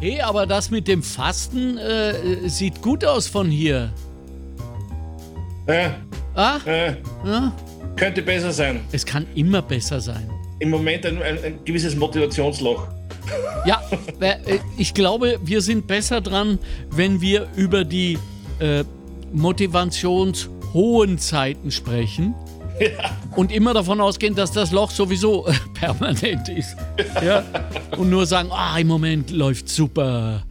Hey, aber das mit dem Fasten äh, sieht gut aus von hier. Äh, Ah, äh, ja, könnte besser sein. es kann immer besser sein. Im Moment ein, ein, ein gewisses Motivationsloch. Ja, äh, ich glaube, wir sind besser dran, wenn wir über die äh, motivationshohen Zeiten sprechen. Und immer davon ausgehen, dass das Loch sowieso äh, permanent ist. Ja? Und nur sagen, ah, im Moment läuft super.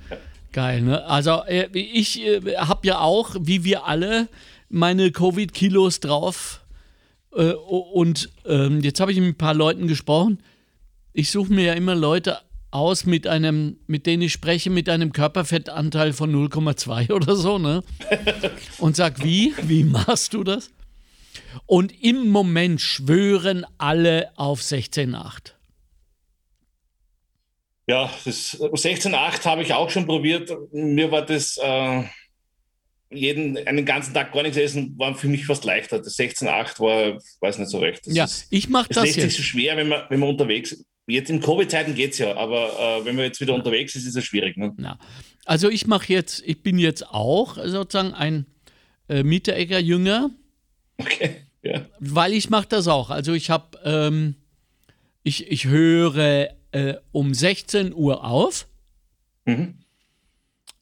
Geil, ne? Also äh, ich äh, habe ja auch, wie wir alle, meine Covid-Kilos drauf. Und ähm, jetzt habe ich mit ein paar Leuten gesprochen. Ich suche mir ja immer Leute aus mit einem, mit denen ich spreche, mit einem Körperfettanteil von 0,2 oder so, ne? Und sag, wie? Wie machst du das? Und im Moment schwören alle auf 16,8. Ja, das 16,8 habe ich auch schon probiert. Mir war das äh, jeden, einen ganzen Tag gar nichts essen, war für mich fast leichter. Das 16,8 war, weiß nicht so recht. Das Ja, ist, ich mache es das lässt sich jetzt. so schwer, wenn man, wenn man unterwegs ist. Jetzt in Covid-Zeiten geht es ja, aber äh, wenn man jetzt wieder unterwegs ist, ist es schwierig. Ne? Ja. Also ich mache jetzt, ich bin jetzt auch sozusagen ein äh, Mitteregger-Jünger, Okay. Ja. weil ich mache das auch. Also ich habe, ähm, ich, ich höre äh, um 16 Uhr auf, Mhm.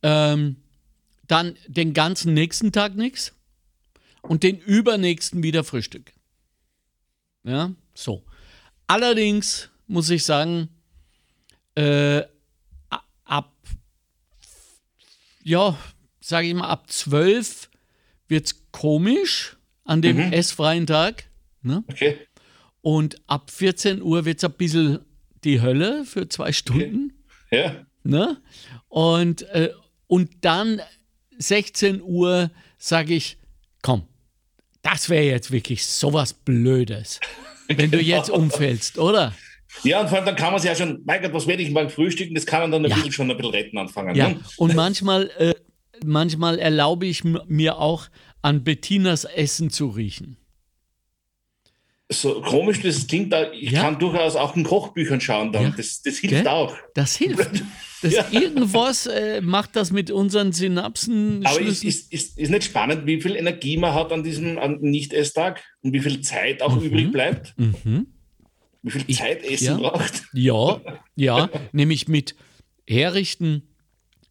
ähm, dann den ganzen nächsten Tag nichts und den übernächsten wieder Frühstück. Ja, so. Allerdings muss ich sagen, äh, ab, ja, sage ich mal, ab 12 wird es komisch an dem Mhm. essfreien Tag. Ne? Okay. Und ab 14 Uhr wird es ein bisschen die Hölle für zwei Stunden. Ja. Ne? Und, äh, und dann 16 Uhr sage ich, komm, das wäre jetzt wirklich sowas Blödes, wenn du jetzt umfällst, oder? ja, und vor allem dann kann man sich ja schon, mein Gott, was werde ich morgen frühstücken? Das kann man dann ein Ja. bisschen schon ein bisschen retten anfangen. Ja. Ne? Und manchmal, äh, manchmal erlaube ich mir auch, an Bettinas Essen zu riechen. So komisch das klingt, da, ich Ja. kann durchaus auch in Kochbüchern schauen dann. Ja. Das, das hilft Gell? auch. Das hilft. Das Ja. Irgendwas äh, macht das mit unseren Synapsen. Aber ist, ist, ist, ist nicht spannend, wie viel Energie man hat an diesem Nicht-Esstag und wie viel Zeit auch übrig bleibt? Mhm. Wie viel Ich- Zeit Essen ja. braucht? Ja, ja, nämlich mit Herrichten,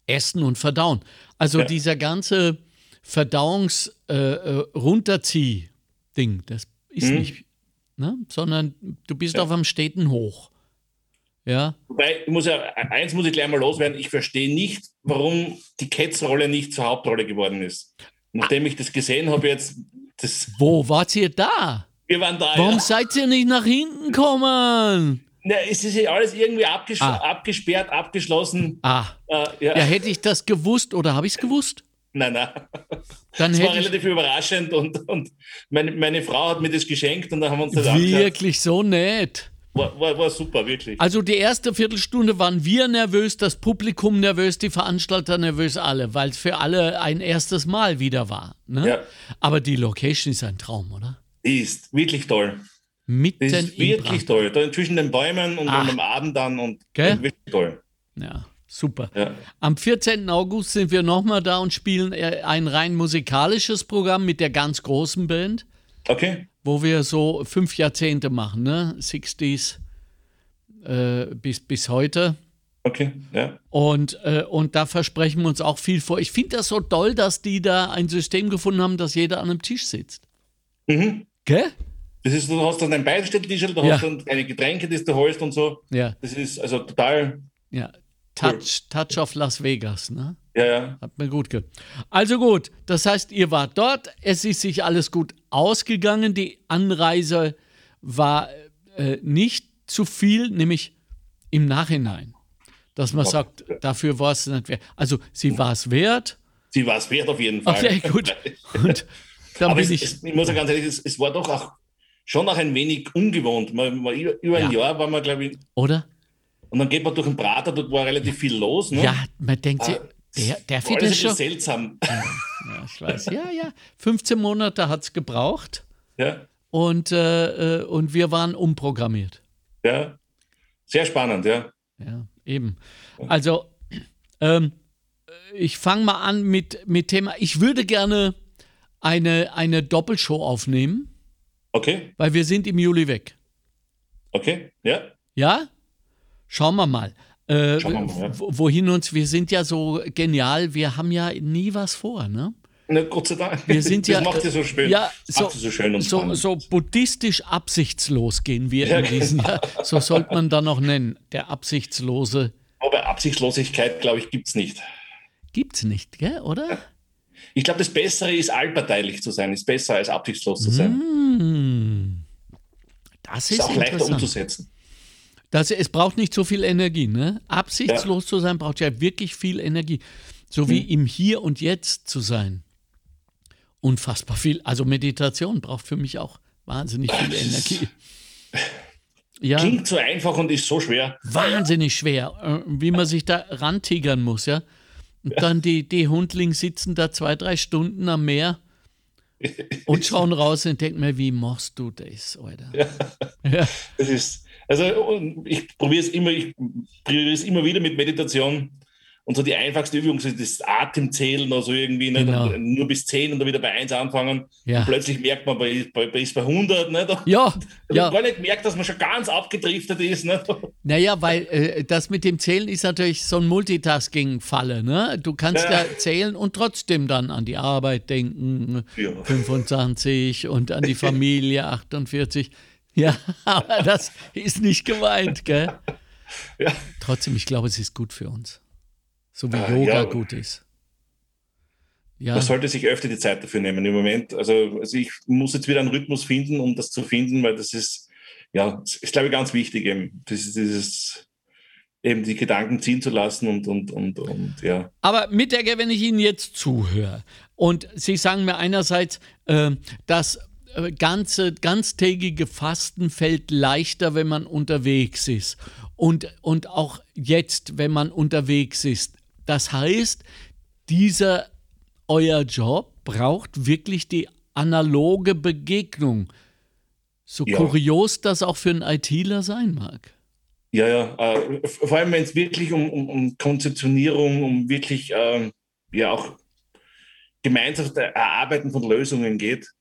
Essen und Verdauen. Also dieser ganze Verdauungs äh, äh, das ist Mhm. nicht, ne? sondern du bist Ja. auf einem steten Hoch. Ja, Wobei, ich muss ja, eins muss ich gleich mal loswerden, ich verstehe nicht, warum die Cats-Rolle nicht zur Hauptrolle geworden ist. Nachdem ich das gesehen habe jetzt, das, wo wart ihr da? wir waren da. Warum ja. seid ihr nicht nach hinten gekommen? Na, es ist ja alles irgendwie abges Ah. abgesperrt, abgeschlossen. Ah, Äh, ja. ja, hätte ich das gewusst oder habe ich es gewusst? Nein, nein. Dann Das war relativ überraschend und, und meine, meine Frau hat mir das geschenkt und dann haben wir uns das wirklich so nett. War, war, war super, wirklich. Also die erste Viertelstunde waren wir nervös, das Publikum nervös, die Veranstalter nervös, alle, weil es für alle ein erstes Mal wieder war. Ne? Ja. Aber die Location ist ein Traum, oder? Die ist wirklich toll. Mitten ist wirklich toll. Da zwischen den Bäumen und, und am Abend dann und Gell? wirklich toll. Ja, super. Ja. Am 14. August sind wir nochmal da und spielen äh, ein rein musikalisches Programm mit der ganz großen Band, Okay. wo wir so fünf Jahrzehnte machen, ne? 60s äh, bis, bis heute. Okay. Ja. Und, äh, und da versprechen wir uns auch viel vor. Ich finde das so toll, dass die da ein System gefunden haben, dass jeder an einem Tisch sitzt. Mhm. Gell? Das ist, du hast dann ein Beistelltisch, du Ja. hast dann deine Getränke, die du holst und so. Ja, Das ist also total, ja. Touch, Touch of Las Vegas, ne? ja, ja. Hat mir gut ge. Also gut, das heißt, ihr wart dort, es ist sich alles gut ausgegangen. Die Anreise war äh, nicht zu viel, nämlich im Nachhinein. Dass man sagt, dafür war es nicht wert. Also sie war es wert. Sie war es wert auf jeden Fall. Okay, gut. Und dann Aber bin es, ich. es, ich muss ja ganz ehrlich, es, es war doch auch schon auch ein wenig ungewohnt. Man, man, über über ein Ja. Jahr war man, glaube ich, Oder? Und dann geht man durch den Prater, dort war relativ viel los. Ne? Ja, man denkt sich, Ah, der, der War alles schon. seltsam. Ja, ich weiß. Ja, ja. 15 Monate hat es gebraucht ja, und, äh, äh, und wir waren umprogrammiert. ja. Sehr spannend, ja. Ja, eben. Also, Ähm, ich fange mal an mit, mit Thema. Ich würde gerne eine, eine Doppelshow aufnehmen. Okay. Weil wir sind im Juli weg. Okay, ja. Ja? Schauen wir mal. Äh, Schauen wir mal ja. Wohin uns, wir sind ja so genial, wir haben ja nie was vor, ne? Na, Gott sei Dank. Wir sind das ja, macht es so schön. Ja, so, so, schön so, so, buddhistisch absichtslos gehen wir in diesen genau. Jahr. So sollte man da noch nennen. Der absichtslose. Aber Absichtslosigkeit, glaube ich, gibt es nicht. Gibt es nicht, gell, oder? Ich glaube, das Bessere ist, allparteilich zu sein, ist besser als absichtslos zu sein. Mmh. Das ist, ist auch leichter umzusetzen. Das, es braucht nicht so viel Energie. Ne? Absichtslos ja. zu sein braucht ja wirklich viel Energie. So wie hm. im Hier und Jetzt zu sein. Unfassbar viel. Also Meditation braucht für mich auch wahnsinnig viel Energie. Ja. Klingt so einfach und ist so schwer. Wahnsinnig schwer, äh, wie man sich da rantigern muss, ja. Und ja. dann die, die Hundling sitzen da zwei, drei Stunden am Meer und schauen raus und denken mir, wie machst du das, Alter? Ja. ja. Das ist, also ich probiere es immer, ich probiere es immer wieder mit Meditation. Und so die einfachste Übung ist das Atemzählen, also irgendwie nicht? Genau. nur bis 10 und dann wieder bei 1 anfangen. Ja. Und plötzlich merkt man, bei, bei, bei, ist bei 100. Nicht? Ja. Ich ja. gar nicht gemerkt, dass man schon ganz abgedriftet ist. Nicht? Naja, weil äh, das mit dem Zählen ist natürlich so ein Multitasking-Falle. Ne? Du kannst ja. ja. zählen und trotzdem dann an die Arbeit denken. Ja. 25 und an die Familie 48. Ja, aber das ist nicht gemeint, gell? Ja. Trotzdem, ich glaube, es ist gut für uns. So wie äh, Yoga ja, gut ist. Ja. Man sollte sich öfter die Zeit dafür nehmen im Moment. Also, also ich muss jetzt wieder einen Rhythmus finden, um das zu finden, weil das ist, ja, ist, glaube ich, ganz wichtig, eben, dieses, dieses eben die Gedanken ziehen zu lassen und, und, und, und ja. Aber mit der, wenn ich Ihnen jetzt zuhöre und Sie sagen mir einerseits, äh, dass ganze, ganztägige Fasten fällt leichter, wenn man unterwegs ist. Und, und auch jetzt, wenn man unterwegs ist. Das heißt, dieser euer Job braucht wirklich die analoge Begegnung. So ja. kurios das auch für einen ITler sein mag. Ja, ja. Äh, vor allem, wenn es wirklich um, um, um, Konzeptionierung, um wirklich ähm, ja auch gemeinsames Erarbeiten von Lösungen geht.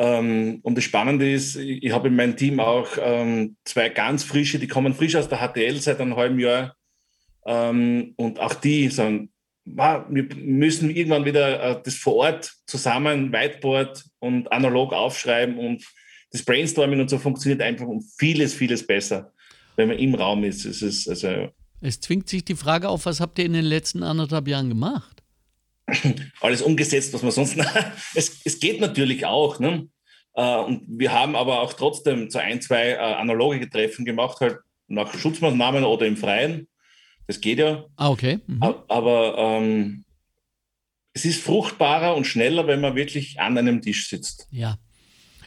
Ähm, und das Spannende ist, ich habe in meinem Team auch ähm, zwei ganz frische, die kommen frisch aus der HTL seit einem halben Jahr. Ähm, und auch die sagen, wir müssen irgendwann wieder äh, das vor Ort zusammen, Whiteboard und analog aufschreiben und das Brainstorming und so funktioniert einfach um vieles, vieles besser, wenn man im Raum ist. Es, ist also es zwingt sich die Frage auf, was habt ihr in den letzten anderthalb Jahren gemacht? Alles umgesetzt, was man sonst. es, es geht natürlich auch. Ne? Äh, und wir haben aber auch trotzdem so ein, zwei äh, analoge Treffen gemacht, halt nach Schutzmaßnahmen oder im Freien. Das geht ja. Ah, okay. Mhm. Aber ähm, es ist fruchtbarer und schneller, wenn man wirklich an einem Tisch sitzt. Ja.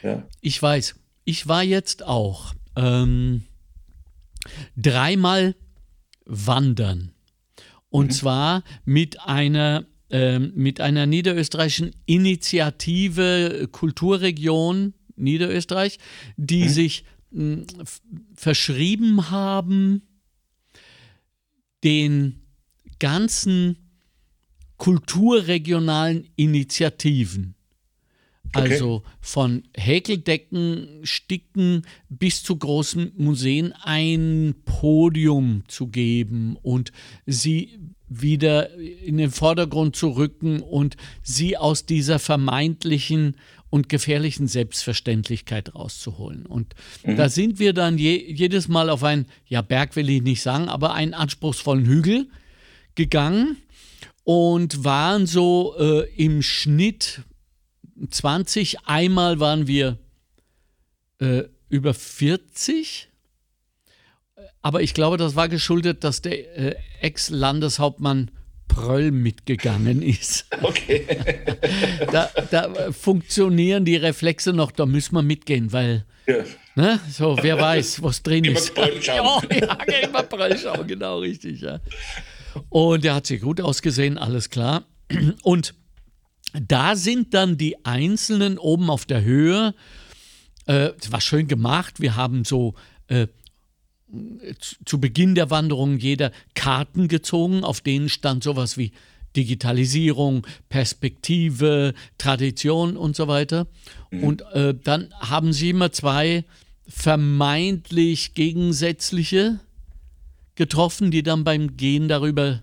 ja. Ich weiß. Ich war jetzt auch ähm, dreimal wandern. Und mhm. zwar mit einer, äh, mit einer niederösterreichischen Initiative Kulturregion Niederösterreich, die mhm. sich mh, verschrieben haben, den ganzen kulturregionalen Initiativen. Okay. Also von Häkeldecken, Sticken bis zu großen Museen ein Podium zu geben und sie wieder in den Vordergrund zu rücken und sie aus dieser vermeintlichen und gefährlichen Selbstverständlichkeit rauszuholen. Und mhm. da sind wir dann je, jedes Mal auf einen, ja, Berg will ich nicht sagen, aber einen anspruchsvollen Hügel gegangen und waren so äh, im Schnitt 20. Einmal waren wir äh, über 40. Aber ich glaube, das war geschuldet, dass der äh, Ex-Landeshauptmann Pröll mitgegangen ist. Okay. da, da, funktionieren die Reflexe noch, da müssen wir mitgehen, weil, ja. ne, so, wer weiß, was drin immer ist. Pröll schauen. ja, ja, immer Pröll schauen, genau, richtig, ja. Und der hat sich gut ausgesehen, alles klar. Und da sind dann die Einzelnen oben auf der Höhe, äh, war schön gemacht, wir haben so, äh, zu Beginn der Wanderung jeder Karten gezogen, auf denen stand sowas wie Digitalisierung, Perspektive, Tradition und so weiter. Mhm. Und äh, dann haben sie immer zwei vermeintlich gegensätzliche getroffen, die dann beim Gehen darüber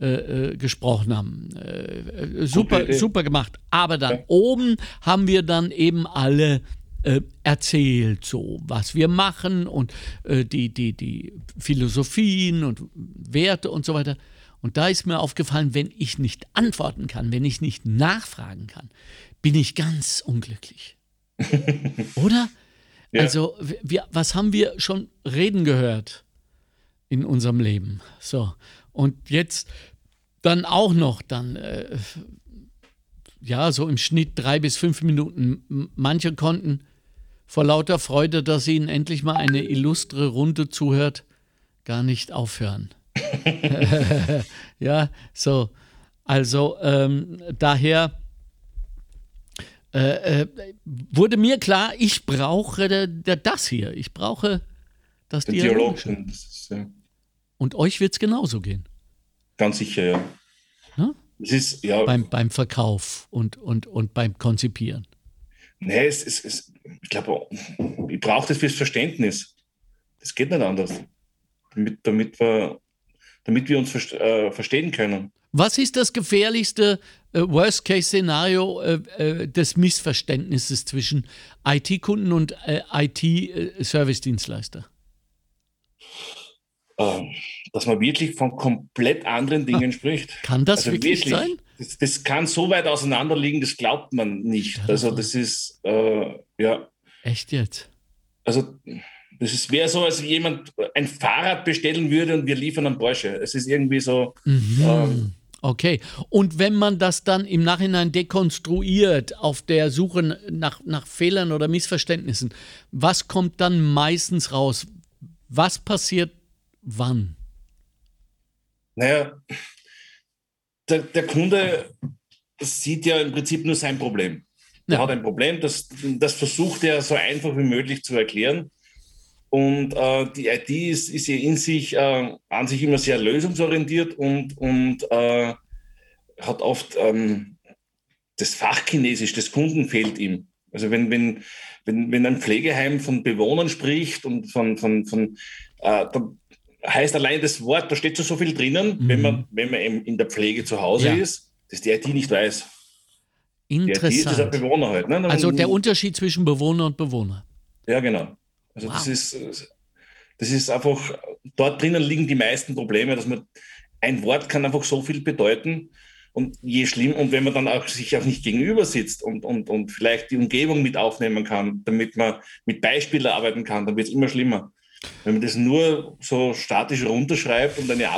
äh, äh, gesprochen haben. Äh, äh super, super gemacht. Aber dann ja. oben haben wir dann eben alle äh, erzählt, so was wir machen und äh, die, die, die Philosophien und Werte und so weiter. Und da ist mir aufgefallen, wenn ich nicht antworten kann, wenn ich nicht nachfragen kann, bin ich ganz unglücklich. Oder? Ja. Also, wir, was haben wir schon reden gehört in unserem Leben? So. Und jetzt dann auch noch dann, äh, ja, so im Schnitt drei bis fünf Minuten. Manche konnten vor lauter Freude, dass ihnen endlich mal eine illustre Runde zuhört, gar nicht aufhören. ja, so. Also ähm, daher äh, äh, wurde mir klar, ich brauche das hier. Ich brauche das Dialog. Dialog. Ja. Und euch wird es genauso gehen. Ganz sicher, ja. Ne? Es ist, ja. Beim, beim Verkauf und, und, und beim Konzipieren. Nee, es, es, es, ich glaube, ich brauche das fürs Verständnis. Das geht nicht anders. Damit, damit, wir, damit wir uns äh, verstehen können. Was ist das gefährlichste äh, Worst-Case-Szenario äh, äh des Missverständnisses zwischen IT-Kunden und äh, IT-Service-Dienstleister? Ähm, dass man wirklich von komplett anderen Dingen ah, spricht. Kann das also wirklich, wirklich, sein? Das, das, kann so weit auseinander liegen, das glaubt man nicht. Also das ist, äh, ja. Echt jetzt? Also das wäre so, als jemand ein Fahrrad bestellen würde und wir liefern einen Porsche. Es ist irgendwie so. Mhm. Ähm, okay. Und wenn man das dann im Nachhinein dekonstruiert auf der Suche nach, nach Fehlern oder Missverständnissen, was kommt dann meistens raus? Was passiert wann? Naja, der, der Kunde sieht ja im Prinzip nur sein Problem. Er ja. hat ein Problem, das, das versucht er so einfach wie möglich zu erklären. Und äh, die IT ist, ist ja in sich, äh, an sich immer sehr lösungsorientiert und, und äh, hat oft ähm, das Fachchinesisch des Kunden fehlt ihm. Also wenn, wenn, wenn, wenn ein Pflegeheim von Bewohnern spricht und von, von, von äh, dann heißt allein das Wort, da steht so, so viel drinnen, mhm. wenn man, wenn man in der Pflege zu Hause ja. ist, dass die IT nicht weiß. Interessant. Ein Bewohner halt. Ne? Also der Unterschied zwischen Bewohner und Bewohner. Ja, genau. Also wow. das ist, das ist einfach, dort drinnen liegen die meisten Probleme, dass man, ein Wort kann einfach so viel bedeuten. Und je schlimm, und wenn man dann auch sich auch nicht gegenüber sitzt und, und, und vielleicht die Umgebung mit aufnehmen kann, damit man mit Beispielen arbeiten kann, dann wird es immer schlimmer. Wenn man das nur so statisch runterschreibt und eine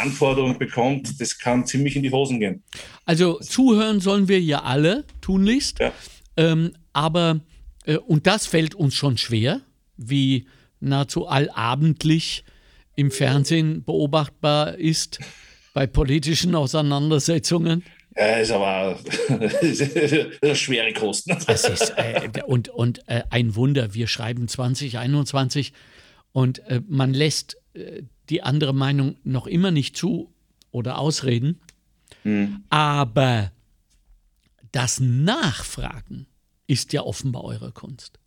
Anforderung bekommt, das kann ziemlich in die Hosen gehen. Also zuhören sollen wir ja alle tunlichst. Ja. Ähm, aber, äh, und das fällt uns schon schwer, wie nahezu allabendlich im Fernsehen beobachtbar ist bei politischen Auseinandersetzungen. Ja, ist aber schwere Kosten. Das ist, äh, und und äh, ein Wunder, wir schreiben 2021 und äh, man lässt äh, die andere Meinung noch immer nicht zu oder ausreden. Mhm. Aber das Nachfragen ist ja offenbar eure Kunst.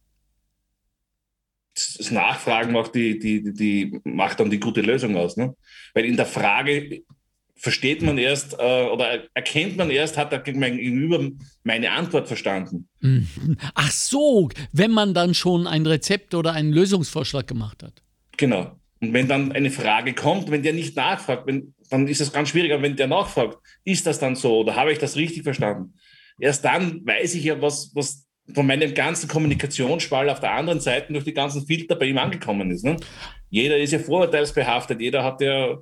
Das Nachfragen macht, die, die, die, macht dann die gute Lösung aus. Ne? Weil in der Frage versteht man erst äh, oder erkennt man erst, hat der mein Gegenüber meine Antwort verstanden. Mhm. Ach so, wenn man dann schon ein Rezept oder einen Lösungsvorschlag gemacht hat. Genau. Und wenn dann eine Frage kommt, wenn der nicht nachfragt, wenn, dann ist es ganz schwierig. Aber wenn der nachfragt, ist das dann so oder habe ich das richtig verstanden? Erst dann weiß ich ja, was, was von meinem ganzen Kommunikationsschwall auf der anderen Seite durch die ganzen Filter bei ihm angekommen ist. Ne? Jeder ist ja vorurteilsbehaftet, jeder hat ja,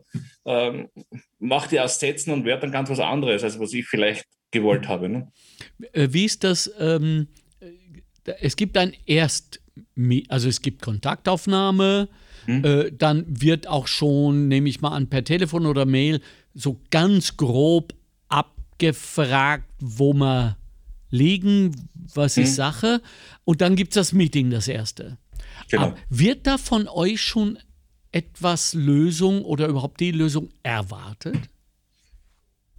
ähm, macht ja aus Sätzen und Wörtern ganz was anderes, als was ich vielleicht gewollt habe. Ne? Äh, wie ist das? Ähm, es gibt ein Erst, also es gibt Kontaktaufnahme, hm? äh, dann wird auch schon, nehme ich mal an, per Telefon oder Mail so ganz grob abgefragt, wo man liegen, was hm. ist Sache. Und dann gibt es das Meeting, das erste. Genau. wird da von euch schon etwas Lösung oder überhaupt die Lösung erwartet?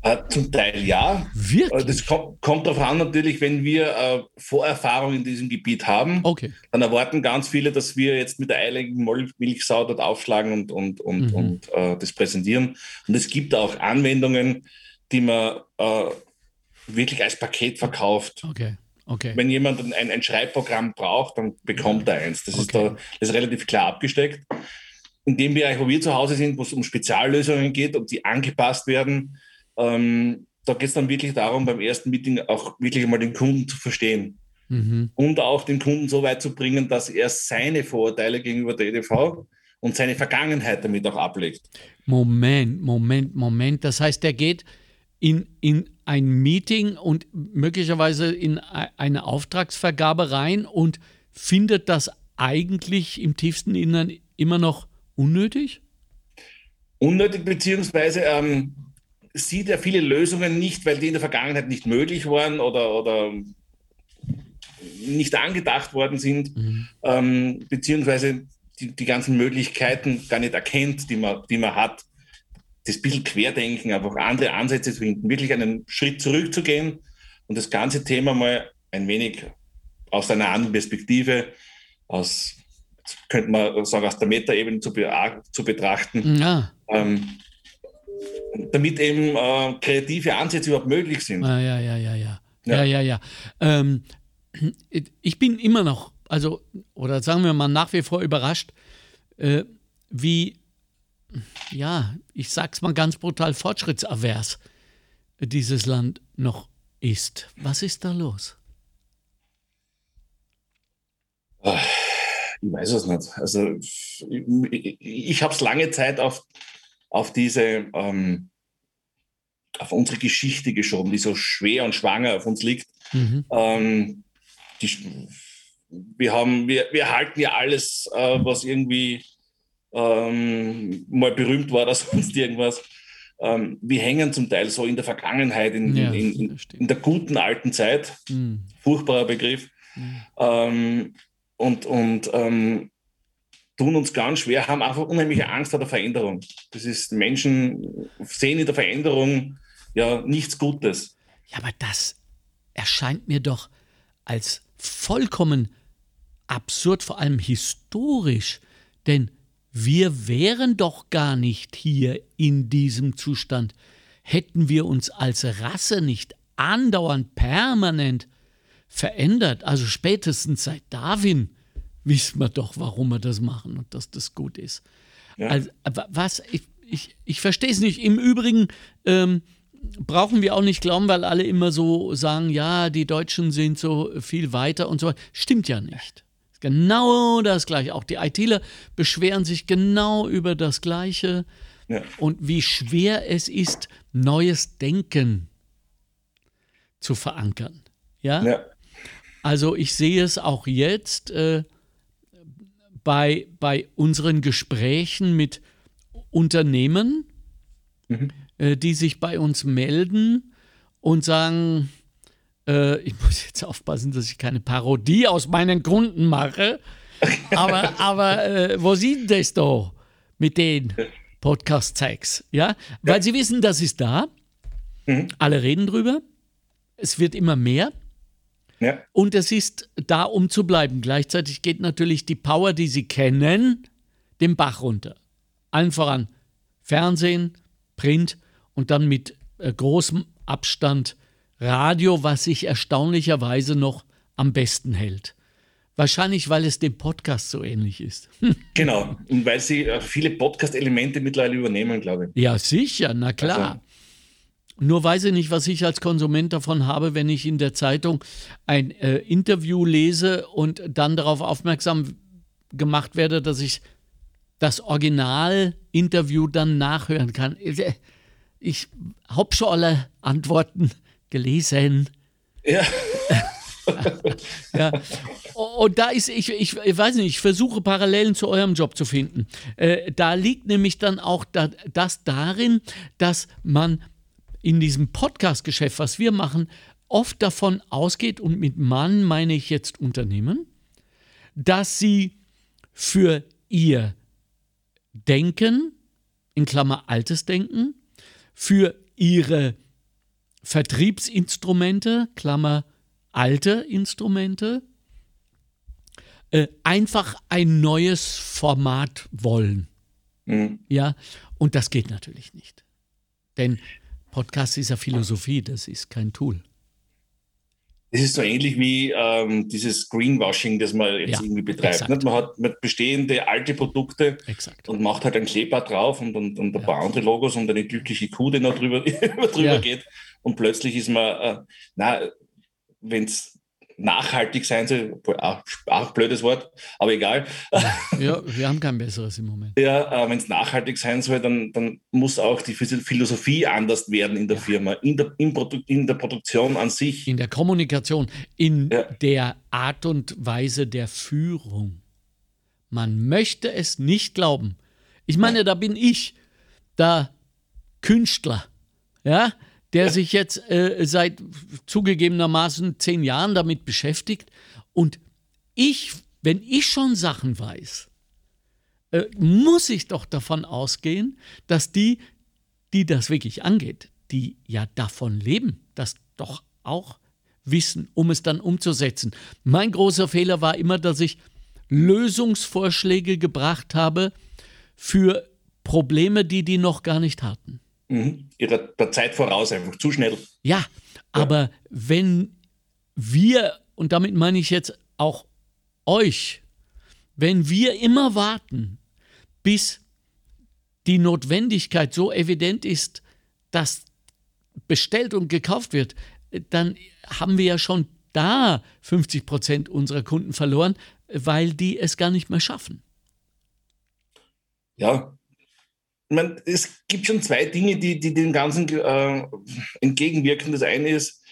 Äh, zum Teil ja. Wirklich? Äh, das kommt, kommt darauf an, natürlich, wenn wir äh, Vorerfahrung in diesem Gebiet haben, okay. dann erwarten ganz viele, dass wir jetzt mit der eiligen Milchsau dort aufschlagen und, und, und, mhm. und äh, das präsentieren. Und es gibt auch Anwendungen, die man äh, wirklich als Paket verkauft. Okay. Okay. Wenn jemand ein, ein Schreibprogramm braucht, dann bekommt er eins. Das, okay. ist, da, das ist relativ klar abgesteckt. In dem Bereich, wo wir zu Hause sind, wo es um Speziallösungen geht und die angepasst werden, ähm, da geht es dann wirklich darum, beim ersten Meeting auch wirklich einmal den Kunden zu verstehen. Mhm. Und auch den Kunden so weit zu bringen, dass er seine Vorurteile gegenüber der EDV und seine Vergangenheit damit auch ablegt. Moment, Moment, Moment. Das heißt, der geht in, in ein Meeting und möglicherweise in eine Auftragsvergabe rein und findet das eigentlich im tiefsten Innern immer noch unnötig? Unnötig, beziehungsweise ähm, sieht er viele Lösungen nicht, weil die in der Vergangenheit nicht möglich waren oder, oder nicht angedacht worden sind, mhm. ähm, beziehungsweise die, die ganzen Möglichkeiten gar nicht erkennt, die man, die man hat. Das bisschen Querdenken, einfach andere Ansätze zu finden, wirklich einen Schritt zurückzugehen und das ganze Thema mal ein wenig aus einer anderen Perspektive, aus, könnte man sagen, aus der Metaebene zu, be zu betrachten. Ja. Ähm, damit eben äh, kreative Ansätze überhaupt möglich sind. Ah, ja, ja, ja, ja. Ja, ja, ja. ja. Ähm, ich bin immer noch, also, oder sagen wir mal nach wie vor überrascht, äh, wie, ja, ich sag's mal ganz brutal, fortschrittsavers dieses Land noch ist. Was ist da los? Ich weiß es nicht. Also ich, ich habe es lange Zeit auf auf diese, ähm, auf unsere Geschichte geschoben, die so schwer und schwanger auf uns liegt. Mhm. Ähm, die, wir, haben, wir, wir halten ja alles, äh, was irgendwie ähm, mal berühmt war oder sonst irgendwas. Ähm, wir hängen zum Teil so in der Vergangenheit, in, ja, in, in, in der guten alten Zeit. Mhm. Furchtbarer Begriff. Mhm. und und ähm, tun uns ganz schwer, haben einfach unheimliche Angst vor der Veränderung. Das ist, Menschen sehen in der Veränderung ja nichts Gutes. Ja, aber das erscheint mir doch als vollkommen absurd, vor allem historisch. Denn wir wären doch gar nicht hier in diesem Zustand, hätten wir uns als Rasse nicht andauernd permanent verändert. Also spätestens seit Darwin wissen wir doch, warum wir das machen und dass das gut ist. Ja. Also, was, ich, ich, ich verstehe es nicht. Im Übrigen ähm, brauchen wir auch nicht glauben, weil alle immer so sagen, ja, die Deutschen sind so viel weiter und so. Stimmt ja nicht. Genau das Gleiche. Auch die ITler beschweren sich genau über das Gleiche. Ja. Und wie schwer es ist, neues Denken zu verankern. Ja? ja. Also ich sehe es auch jetzt. Äh, bei, bei unseren Gesprächen mit Unternehmen, mhm. äh, die sich bei uns melden und sagen, äh, ich muss jetzt aufpassen, dass ich keine Parodie aus meinen Kunden mache, aber, aber äh, wo sind das doch mit den Podcast-Tags? Ja? Weil ja. sie wissen, das ist da. Mhm. Alle reden drüber. Es wird immer mehr. Ja. Und es ist da, um zu bleiben. Gleichzeitig geht natürlich die Power, die Sie kennen, den Bach runter. Allen voran Fernsehen, Print und dann mit äh, großem Abstand Radio, was sich erstaunlicherweise noch am besten hält. Wahrscheinlich, weil es dem Podcast so ähnlich ist. genau, und weil sie äh, viele Podcast-Elemente mittlerweile übernehmen, glaube ich. Ja, sicher, na klar. Also, nur weiß ich nicht, was ich als Konsument davon habe, wenn ich in der Zeitung ein äh, Interview lese und dann darauf aufmerksam gemacht werde, dass ich das Original-Interview dann nachhören kann. Ich habe schon alle Antworten gelesen. Ja. ja. Und da ist, ich, ich, ich weiß nicht, ich versuche Parallelen zu eurem Job zu finden. Äh, da liegt nämlich dann auch da, das darin, dass man in diesem Podcast-Geschäft, was wir machen, oft davon ausgeht, und mit Mann meine ich jetzt Unternehmen, dass sie für ihr Denken, in Klammer altes Denken, für ihre Vertriebsinstrumente, Klammer alte Instrumente, äh, einfach ein neues Format wollen. Mhm. Ja, und das geht natürlich nicht. Denn Podcast ist ja Philosophie, das ist kein Tool. Das ist so ähnlich wie ähm, dieses Greenwashing, das man jetzt ja, irgendwie betreibt. Man hat bestehende alte Produkte exakt. und macht halt ein Kleeblatt drauf und, und, und ein ja. paar andere Logos und eine glückliche Kuh, die noch drüber, drüber ja. geht. Und plötzlich ist man, äh, na, wenn es nachhaltig sein soll, auch, auch blödes Wort, aber egal. Ja, wir haben kein besseres im Moment. Ja, äh, wenn es nachhaltig sein soll, dann, dann muss auch die Philosophie anders werden in der ja. Firma, in der, in, Produ in der Produktion an sich. In der Kommunikation, in ja. der Art und Weise der Führung. Man möchte es nicht glauben. Ich meine, da bin ich, der Künstler, ja, der ja. sich jetzt äh, seit zugegebenermaßen zehn Jahren damit beschäftigt. Und ich, wenn ich schon Sachen weiß, äh, muss ich doch davon ausgehen, dass die, die das wirklich angeht, die ja davon leben, das doch auch wissen, um es dann umzusetzen. Mein großer Fehler war immer, dass ich Lösungsvorschläge gebracht habe für Probleme, die die noch gar nicht hatten. Mhm. Ihrer der Zeit voraus, einfach zu schnell. Ja, aber ja. wenn wir, und damit meine ich jetzt auch euch, wenn wir immer warten, bis die Notwendigkeit so evident ist, dass bestellt und gekauft wird, dann haben wir ja schon da 50 Prozent unserer Kunden verloren, weil die es gar nicht mehr schaffen. Ja, meine, es gibt schon zwei Dinge, die, die dem Ganzen äh, entgegenwirken. Das eine ist,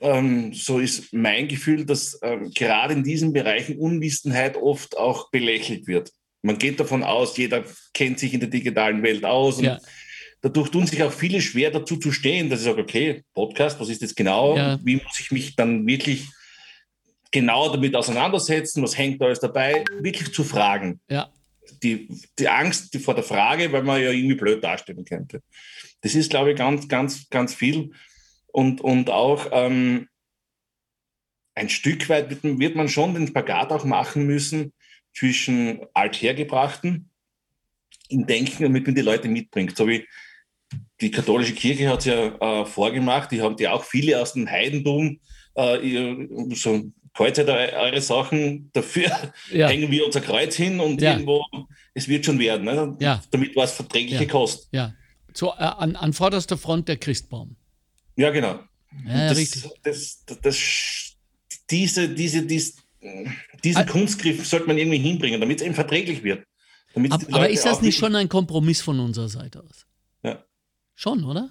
ähm, so ist mein Gefühl, dass ähm, gerade in diesen Bereichen Unwissenheit oft auch belächelt wird. Man geht davon aus, jeder kennt sich in der digitalen Welt aus und ja. dadurch tun sich auch viele schwer dazu zu stehen, dass ich sage, okay, Podcast, was ist das genau? Ja. Wie muss ich mich dann wirklich genau damit auseinandersetzen? Was hängt da alles dabei? Wirklich zu fragen. Ja die, die Angst vor der Frage, weil man ja irgendwie blöd darstellen könnte. Das ist, glaube ich, ganz, ganz, ganz viel. Und, und auch ähm, ein Stück weit wird, man schon den Spagat auch machen müssen zwischen althergebrachten im Denken, damit man die Leute mitbringt. So wie die katholische Kirche hat es ja äh, vorgemacht, die haben ja auch viele aus dem Heidentum äh, so kreuzt eure Sachen, dafür ja. hängen wir unser Kreuz hin und ja. irgendwo, es wird schon werden. Ne? Ja. Damit war es verträgliche ja. Kost. Ja, so, äh, an, an vorderster Front der Christbaum. Ja, genau. Ja, das, richtig. Das, das, das, diese, diese, dies, diesen also, Kunstgriff sollte man irgendwie hinbringen, damit es eben verträglich wird. Ab, aber ist das nicht schon ein Kompromiss von unserer Seite aus? Ja. Schon, oder?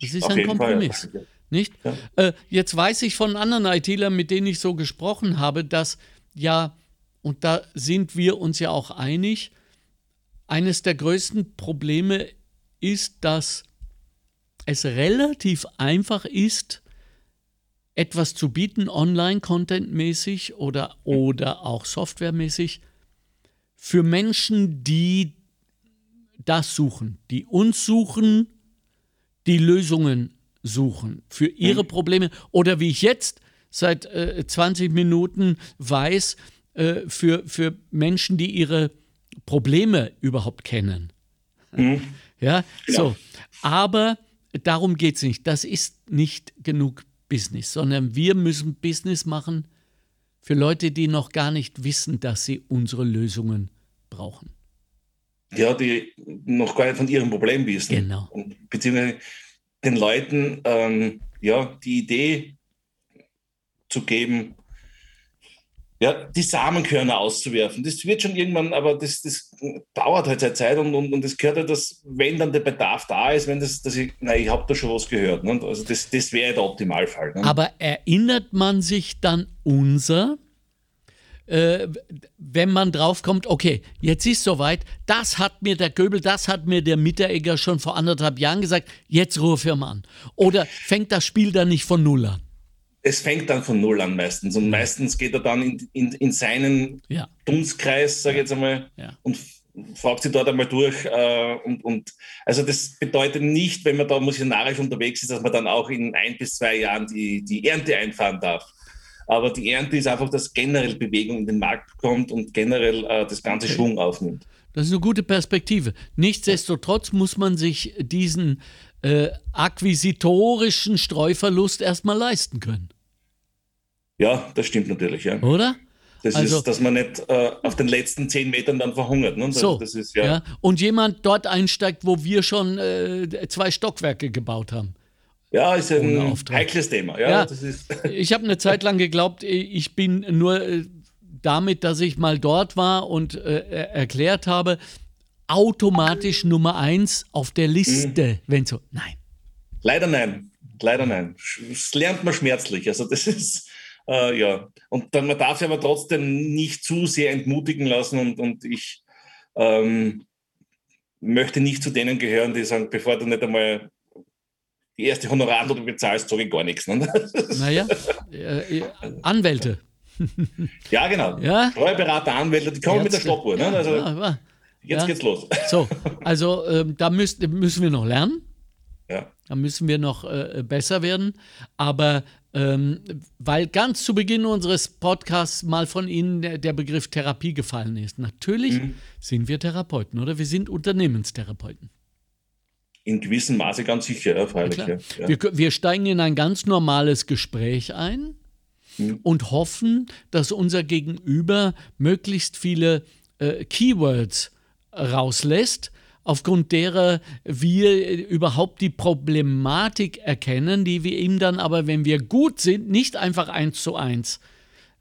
Das ist Auf ein Kompromiss. Fall, nicht? Ja. Äh, jetzt weiß ich von anderen IT-Lern, mit denen ich so gesprochen habe, dass ja, und da sind wir uns ja auch einig, eines der größten Probleme ist, dass es relativ einfach ist, etwas zu bieten, online-content-mäßig oder, oder auch softwaremäßig, für Menschen, die das suchen, die uns suchen, die Lösungen suchen für ihre mhm. Probleme oder wie ich jetzt seit äh, 20 Minuten weiß, äh, für, für Menschen, die ihre Probleme überhaupt kennen. Mhm. Ja, genau. so. Aber darum geht es nicht. Das ist nicht genug Business, sondern wir müssen Business machen für Leute, die noch gar nicht wissen, dass sie unsere Lösungen brauchen. Ja, die noch gar nicht von ihrem Problem wissen. Genau. Und, beziehungsweise den Leuten ähm, ja, die Idee zu geben, ja, die Samenkörner auszuwerfen. Das wird schon irgendwann, aber das, das dauert halt seine Zeit und, und, und gehört halt, dass, wenn dann der Bedarf da ist, wenn das, dass ich, na, ich habe da schon was gehört. Ne? Also das, das wäre der Optimalfall. Ne? Aber erinnert man sich dann unser, äh, wenn man draufkommt, okay, jetzt ist soweit, das hat mir der Göbel, das hat mir der Mitteregger schon vor anderthalb Jahren gesagt, jetzt rufe ich an. Oder fängt das Spiel dann nicht von Null an? Es fängt dann von Null an meistens. Und meistens geht er dann in, in, in seinen ja. Dunstkreis, sage ich jetzt einmal, ja. und fragt sie dort einmal durch. Äh, und, und also das bedeutet nicht, wenn man da missionarisch unterwegs ist, dass man dann auch in ein bis zwei Jahren die, die Ernte einfahren darf. Aber die Ernte ist einfach, dass generell Bewegung in den Markt kommt und generell äh, das ganze okay. Schwung aufnimmt. Das ist eine gute Perspektive. Nichtsdestotrotz muss man sich diesen äh, akquisitorischen Streuverlust erstmal leisten können. Ja, das stimmt natürlich, ja. Oder? Das also, ist, dass man nicht äh, auf den letzten zehn Metern dann verhungert. Ne? Das, so, das ist, ja. ja. Und jemand dort einsteigt, wo wir schon äh, zwei Stockwerke gebaut haben. Ja, ist ein heikles Thema. Ja, ja ich habe eine Zeit lang geglaubt, ich bin nur äh, damit, dass ich mal dort war und äh, erklärt habe, automatisch Nummer eins auf der Liste, mhm. wenn so. Nein. Leider nein. Leider nein. Das lernt man schmerzlich. Also das ist, äh, ja. Und dann, man darf sich aber trotzdem nicht zu sehr entmutigen lassen und, und ich ähm, möchte nicht zu denen gehören, die sagen, bevor du nicht einmal die erste Honorarnote bezahlst, sage ich gar nichts. Ne? Naja, äh, äh, Anwälte. ja, genau. Ja? Steuerberater, Anwälte, die kommen Ärzte. mit der Stoppuhr. Ne? Also, ja, jetzt ja. geht's los. So, also ähm, da müsst, müssen wir noch lernen. Ja. Da müssen wir noch äh, besser werden. Aber ähm, weil ganz zu Beginn unseres Podcasts mal von Ihnen der, der Begriff Therapie gefallen ist. Natürlich mhm. sind wir Therapeuten, oder? Wir sind Unternehmenstherapeuten. In gewissem Maße ganz sicher, ja, freilich. Ja, ja. Wir, wir, steigen in ein ganz normales Gespräch ein mhm. und hoffen, dass unser Gegenüber möglichst viele äh, Keywords rauslässt, aufgrund derer wir überhaupt die Problematik erkennen, die wir ihm dann aber, wenn wir gut sind, nicht einfach eins zu eins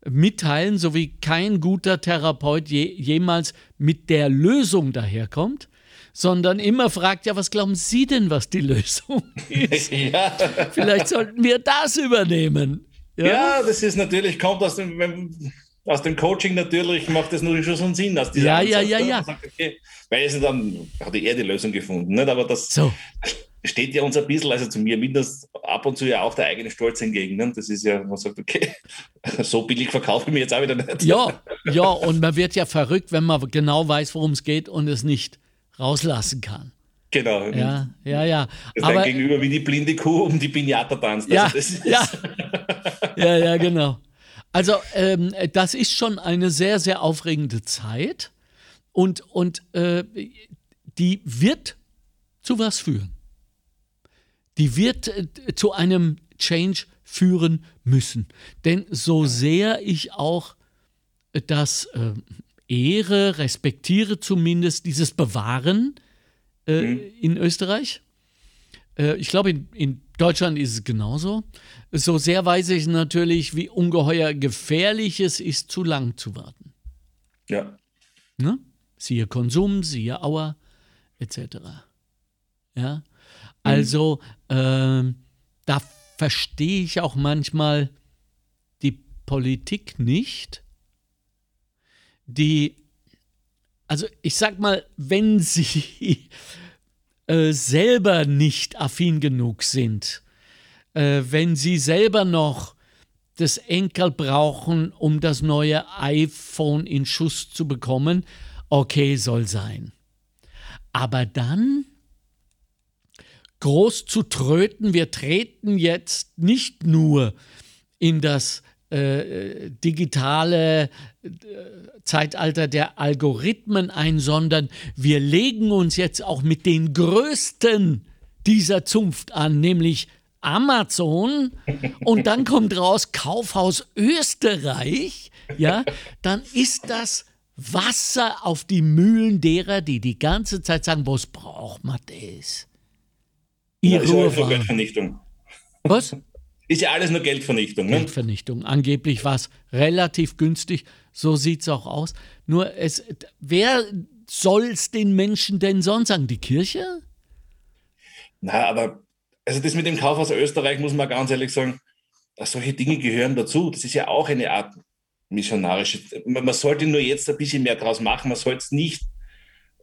mitteilen, so wie kein guter Therapeut je, jemals mit der Lösung daherkommt, sondern immer fragt, ja, was glauben Sie denn, was die Lösung ist? ja. Vielleicht sollten wir das übernehmen. Ja, ja das ist natürlich, kommt aus dem, aus dem Coaching natürlich macht das natürlich schon so einen Sinn aus dieser Ja, Ansatz, ja, ja, ja. Sagt, okay, weil es dann hat er die Lösung gefunden, nicht? aber das so. steht ja uns ein bisschen, also zu mir mindestens ab und zu ja auch der eigene Stolz entgegen. Ne? Das ist ja, man sagt, okay, so billig verkaufe ich mir jetzt auch wieder nicht. Ja, ja, und man wird ja verrückt, wenn man genau weiß, worum es geht und es nicht rauslassen kann. Genau. Ja, ja, ja. Das Aber, gegenüber wie die blinde Kuh um die Pinata tanzt. Ja, also ja. ja, ja, genau. Also ähm, das ist schon eine sehr, sehr aufregende Zeit und, und äh, die wird zu was führen. Die wird äh, zu einem Change führen müssen. Denn so sehr ich auch das äh, ehre, respektiere zumindest dieses Bewahren äh, mhm. in Österreich, äh, ich glaube, in, in Deutschland ist es genauso. So sehr weiß ich natürlich, wie ungeheuer gefährlich es ist, zu lang zu warten. Ja. Ne? Siehe Konsum, siehe Auer, etc. Ja. Mhm. Also, äh, da verstehe ich auch manchmal die Politik nicht, die, also ich sag mal, wenn sie äh, selber nicht affin genug sind, äh, wenn sie selber noch das Enkel brauchen, um das neue iPhone in Schuss zu bekommen, okay, soll sein. Aber dann groß zu tröten, wir treten jetzt nicht nur in das äh, digitale äh, Zeitalter der Algorithmen ein, sondern wir legen uns jetzt auch mit den größten dieser Zunft an, nämlich Amazon. Und dann kommt raus Kaufhaus Österreich, ja, dann ist das Wasser auf die Mühlen derer, die die ganze Zeit sagen, was braucht man das? Ihre ja, Was? Ist ja alles nur Geldvernichtung. Ne? Geldvernichtung. Angeblich war es relativ günstig. So sieht es auch aus. Nur, es, wer soll es den Menschen denn sonst sagen? Die Kirche? Na, aber also das mit dem Kauf aus Österreich muss man ganz ehrlich sagen, solche Dinge gehören dazu. Das ist ja auch eine Art missionarische. Man sollte nur jetzt ein bisschen mehr draus machen. Man soll es nicht.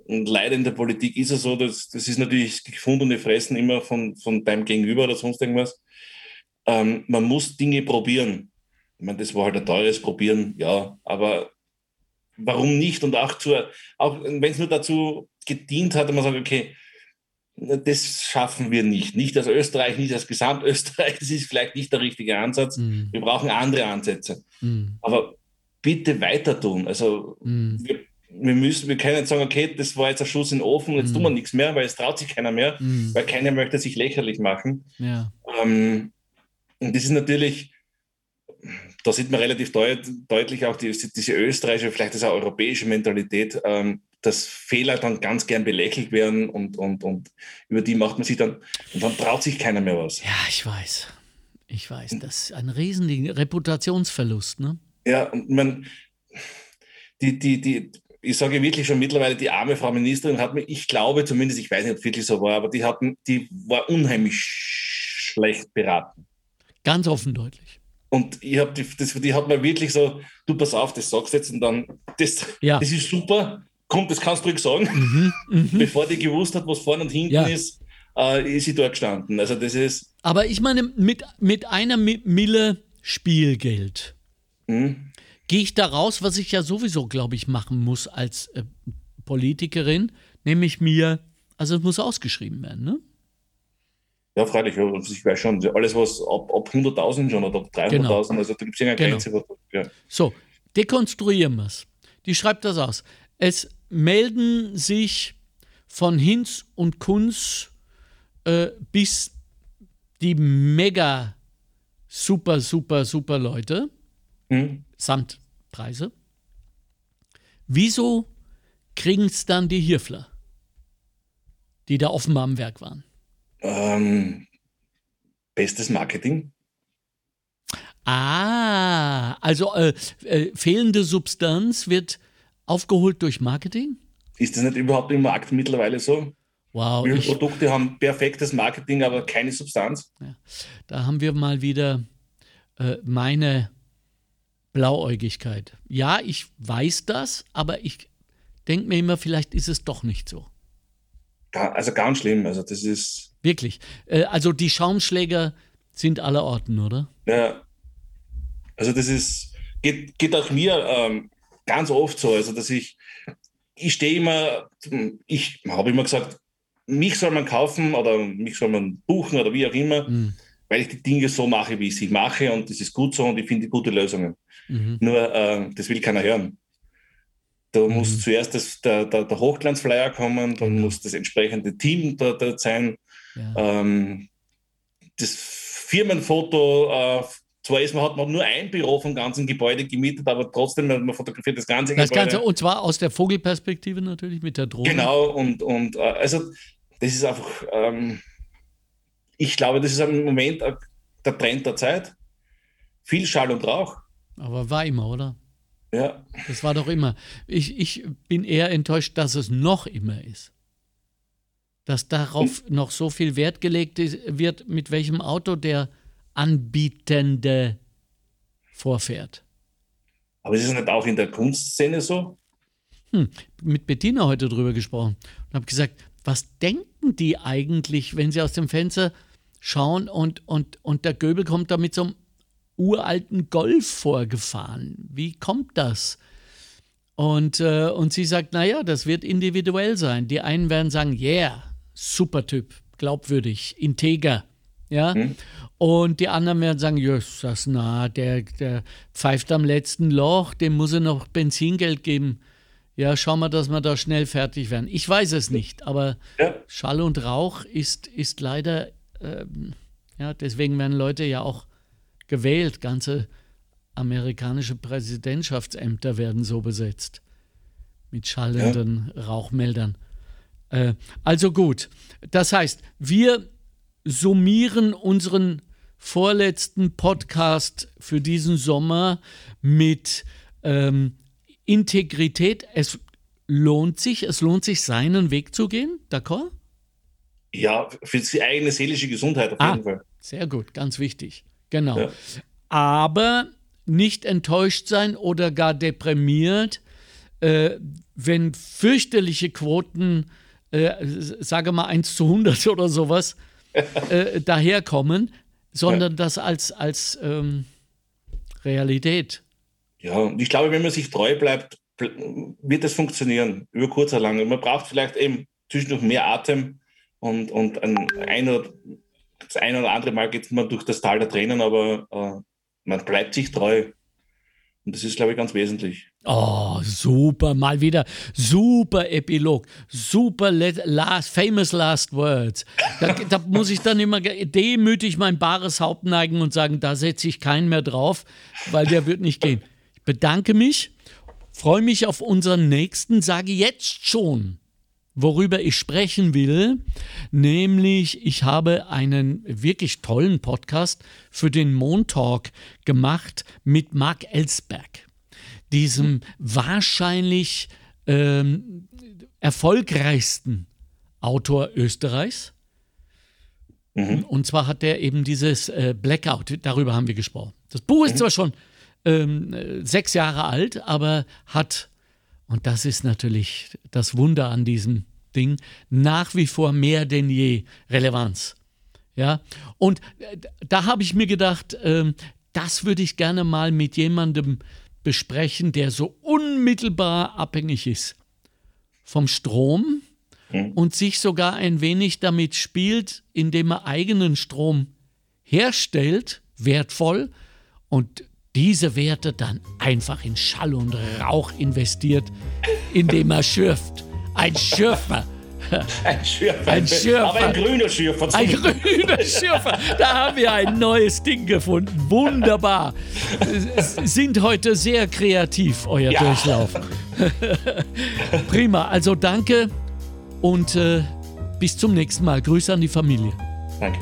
Und leider in der Politik ist es so, dass das ist natürlich gefundene Fressen immer von, von deinem Gegenüber oder sonst irgendwas ähm, man muss Dinge probieren. Ich meine, das war halt ein teures Probieren, ja, aber warum nicht? Und auch, auch wenn es nur dazu gedient hat, man sagt, okay, das schaffen wir nicht. Nicht als Österreich, nicht als Gesamtösterreich. Das ist vielleicht nicht der richtige Ansatz. Mhm. Wir brauchen andere Ansätze. Mhm. Aber bitte weiter tun. Also mhm. wir, wir, müssen, wir können nicht sagen, okay, das war jetzt ein Schuss in den Ofen, jetzt tun wir mhm. nichts mehr, weil es traut sich keiner mehr, mhm. weil keiner möchte sich lächerlich machen. Ja. Ähm, und das ist natürlich, da sieht man relativ deut, deutlich auch die, diese österreichische, vielleicht das auch europäische Mentalität, ähm, dass Fehler dann ganz gern belächelt werden und, und, und über die macht man sich dann, und dann traut sich keiner mehr was. Ja, ich weiß. Ich weiß, das ist ein riesen Reputationsverlust, ne? Ja, und man, die, die, die, ich sage wirklich schon mittlerweile, die arme Frau Ministerin hat mir, ich glaube zumindest, ich weiß nicht, ob wirklich so war, aber die hatten, die war unheimlich schlecht beraten. Ganz offen deutlich. Und ich hab die, das, die hat mir wirklich so, du pass auf, das sagst du jetzt und dann, das, ja. das ist super, kommt, das kannst du ruhig sagen. Mhm, mh. Bevor die gewusst hat, was vorne und hinten ja. ist, äh, ist sie dort gestanden. Also das ist. Aber ich meine, mit, mit einer Mille Spielgeld mhm. gehe ich da raus, was ich ja sowieso, glaube ich, machen muss als äh, Politikerin, nämlich mir, also es muss ausgeschrieben werden, ne? Ja, freilich, also ich weiß schon, alles was ab, ab 100.000 schon oder ab 300.000, genau. also da gibt es ja eine Grenze. Genau. Ja. So, dekonstruieren wir es. Die schreibt das aus. Es melden sich von Hinz und Kunz äh, bis die mega super, super, super Leute hm. samt Preise. Wieso kriegen es dann die Hirfler, die da offenbar am Werk waren? Ähm, bestes Marketing. Ah, also äh, äh, fehlende Substanz wird aufgeholt durch Marketing? Ist das nicht überhaupt im Markt mittlerweile so? Wow. Viele Produkte haben perfektes Marketing, aber keine Substanz. Ja, da haben wir mal wieder äh, meine Blauäugigkeit. Ja, ich weiß das, aber ich denke mir immer, vielleicht ist es doch nicht so. Also ganz schlimm. Also das ist Wirklich. Äh, also die Schaumschläger sind aller Orten, oder? Ja. Also das ist, geht, geht auch mir ähm, ganz oft so. Also dass ich, ich stehe immer, ich habe immer gesagt, mich soll man kaufen oder mich soll man buchen oder wie auch immer, mhm. weil ich die Dinge so mache, wie ich sie mache und das ist gut so und ich finde gute Lösungen. Mhm. Nur äh, das will keiner hören. Da mhm. muss zuerst das, der, der, der Hochglanzflyer kommen, dann genau. muss das entsprechende Team dort da sein, ähm, das Firmenfoto, äh, zwar ist man, hat man nur ein Büro vom ganzen Gebäude gemietet, aber trotzdem, man fotografiert das ganze das Gebäude. Ganze, und zwar aus der Vogelperspektive natürlich mit der Drohne. Genau, und, und äh, also das ist einfach, ähm, ich glaube, das ist im Moment der Trend der Zeit. Viel Schall und Rauch. Aber war immer, oder? Ja. Das war doch immer. Ich, ich bin eher enttäuscht, dass es noch immer ist dass darauf hm. noch so viel Wert gelegt wird, mit welchem Auto der Anbietende vorfährt. Aber ist es nicht auch in der Kunstszene so? Hm, mit Bettina heute drüber gesprochen und habe gesagt, was denken die eigentlich, wenn sie aus dem Fenster schauen und, und, und der Göbel kommt da mit so einem uralten Golf vorgefahren? Wie kommt das? Und, äh, und sie sagt, naja, das wird individuell sein. Die einen werden sagen, yeah, super Typ, glaubwürdig, integer. Ja. Mhm. Und die anderen werden sagen, Jösses, na, der, der pfeift am letzten Loch, dem muss er noch Benzingeld geben. Ja, schauen wir, dass wir da schnell fertig werden. Ich weiß es nicht, aber ja. Schall und Rauch ist, ist leider, ähm, ja, deswegen werden Leute ja auch gewählt. Ganze amerikanische Präsidentschaftsämter werden so besetzt. Mit schallenden ja. Rauchmeldern. Äh, also gut, das heißt, wir summieren unseren vorletzten Podcast für diesen Sommer mit ähm, Integrität. Es lohnt sich, es lohnt sich, seinen Weg zu gehen, d'accord? Ja, für die eigene seelische Gesundheit auf ah, jeden Fall. Sehr gut, ganz wichtig. Genau. Ja. Aber nicht enttäuscht sein oder gar deprimiert, äh, wenn fürchterliche Quoten äh, sage mal 1 zu 100 oder sowas, äh, daherkommen, sondern ja. das als, als ähm, Realität. Ja, und ich glaube, wenn man sich treu bleibt, wird es funktionieren, über kurz oder lang. Man braucht vielleicht eben zwischendurch mehr Atem und, und ein, ein oder, das eine oder andere Mal geht man durch das Tal der Tränen, aber äh, man bleibt sich treu. Und das ist, glaube ich, ganz wesentlich. Oh, super, mal wieder super Epilog, super last, famous last words. Da, da muss ich dann immer demütig mein bares Haupt neigen und sagen, da setze ich keinen mehr drauf, weil der wird nicht gehen. Ich bedanke mich, freue mich auf unseren nächsten, sage jetzt schon, worüber ich sprechen will, nämlich ich habe einen wirklich tollen Podcast für den Montalk gemacht mit Mark Ellsberg, diesem wahrscheinlich ähm, erfolgreichsten Autor Österreichs. Mhm. Und zwar hat er eben dieses äh, Blackout, darüber haben wir gesprochen. Das Buch ist mhm. zwar schon ähm, sechs Jahre alt, aber hat und das ist natürlich das Wunder an diesem Ding, nach wie vor mehr denn je Relevanz. Ja, und äh, da habe ich mir gedacht, ähm, das würde ich gerne mal mit jemandem besprechen, der so unmittelbar abhängig ist vom Strom mhm. und sich sogar ein wenig damit spielt, indem er eigenen Strom herstellt, wertvoll, und diese Werte dann einfach in Schall und Rauch investiert, indem er schürft. Ein Schürfer. Ein Schürfer. Ein Schürfer. Aber ein grüner Schürfer. Ein grüner Schürfer. Da haben wir ein neues Ding gefunden. Wunderbar. Sind heute sehr kreativ, euer ja. Durchlauf. Prima. Also danke und äh, bis zum nächsten Mal. Grüße an die Familie. Danke.